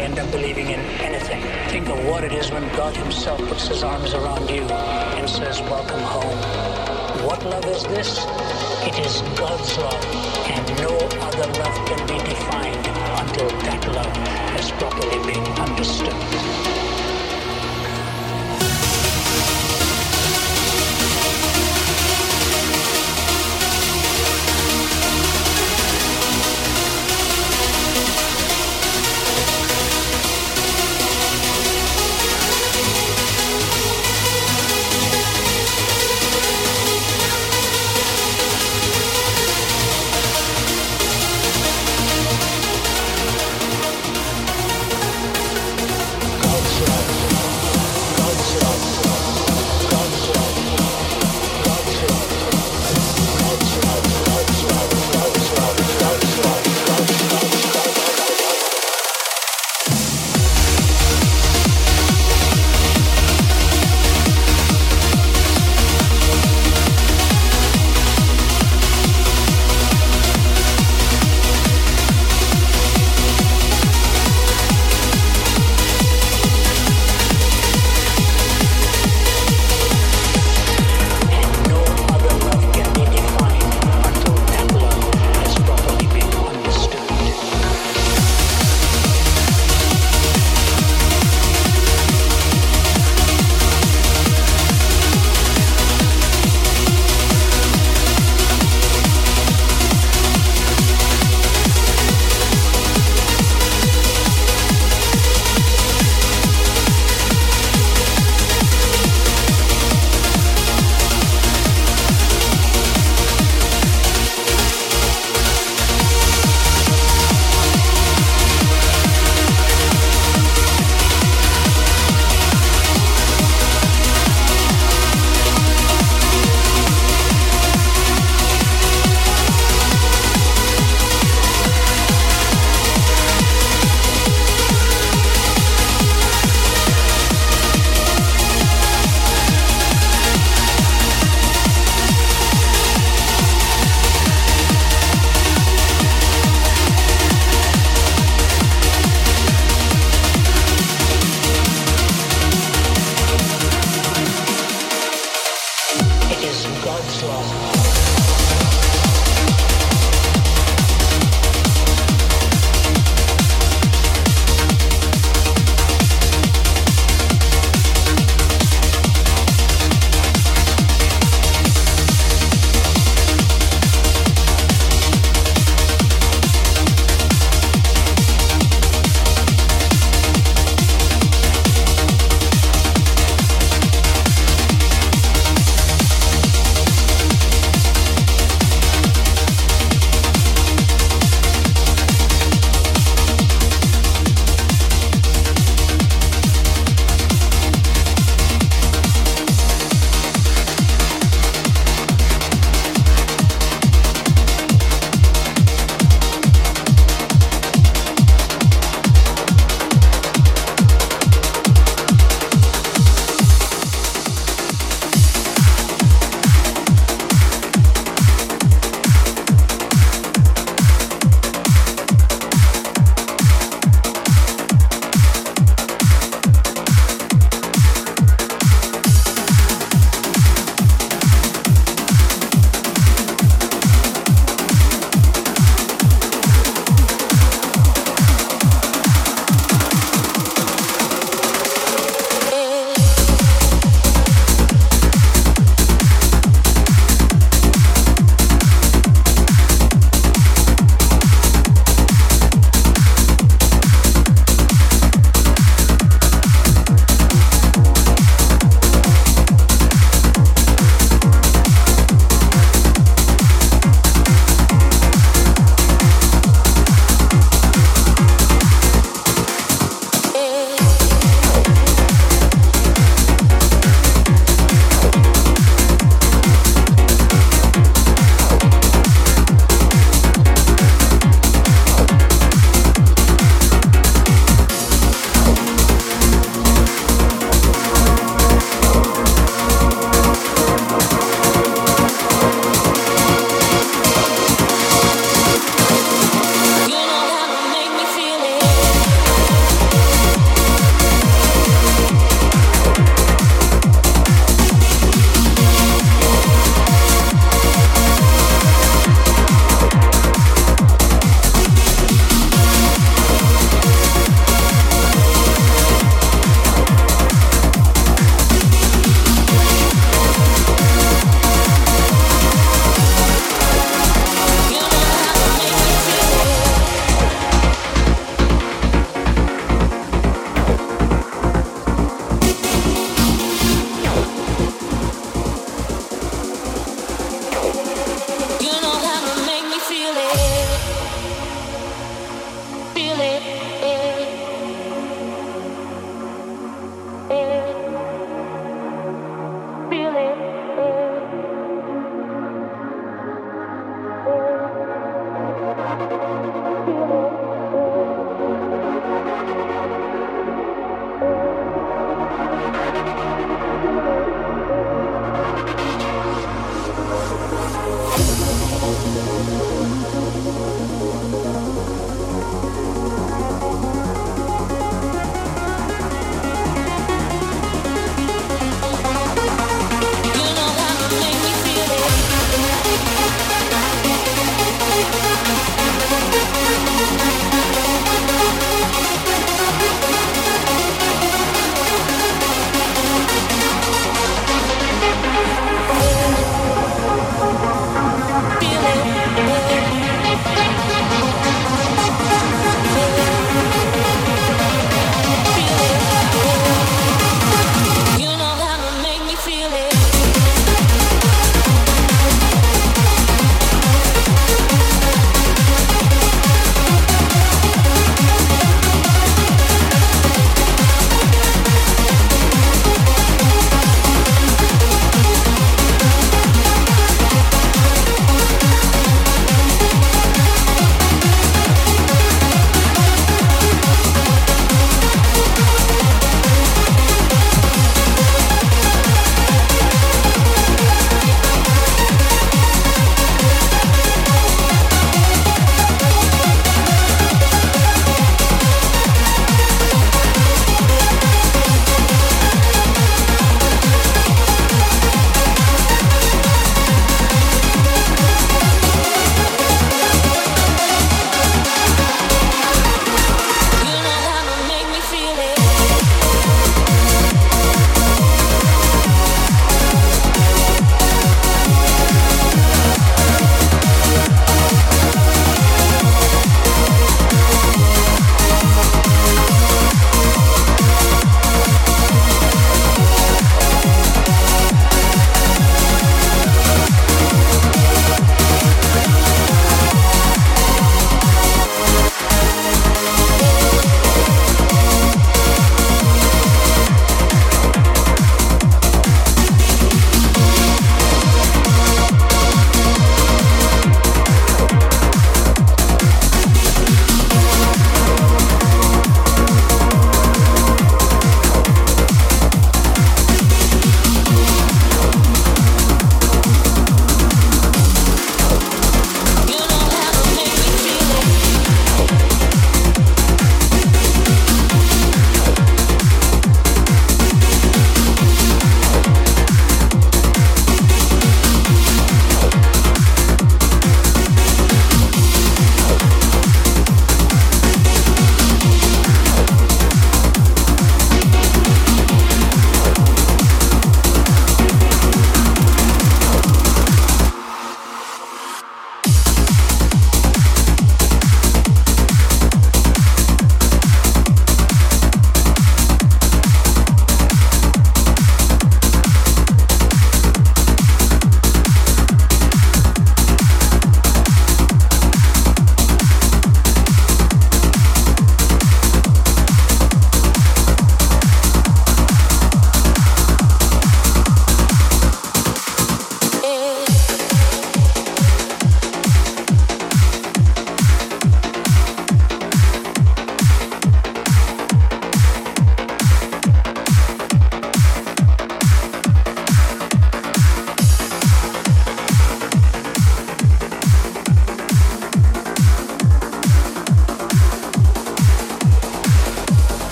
may end up believing in anything. Think of what it is when God Himself puts His arms around you and says, Welcome home. What love is this? It is God's love, and no other love can be defined until that love has properly been understood.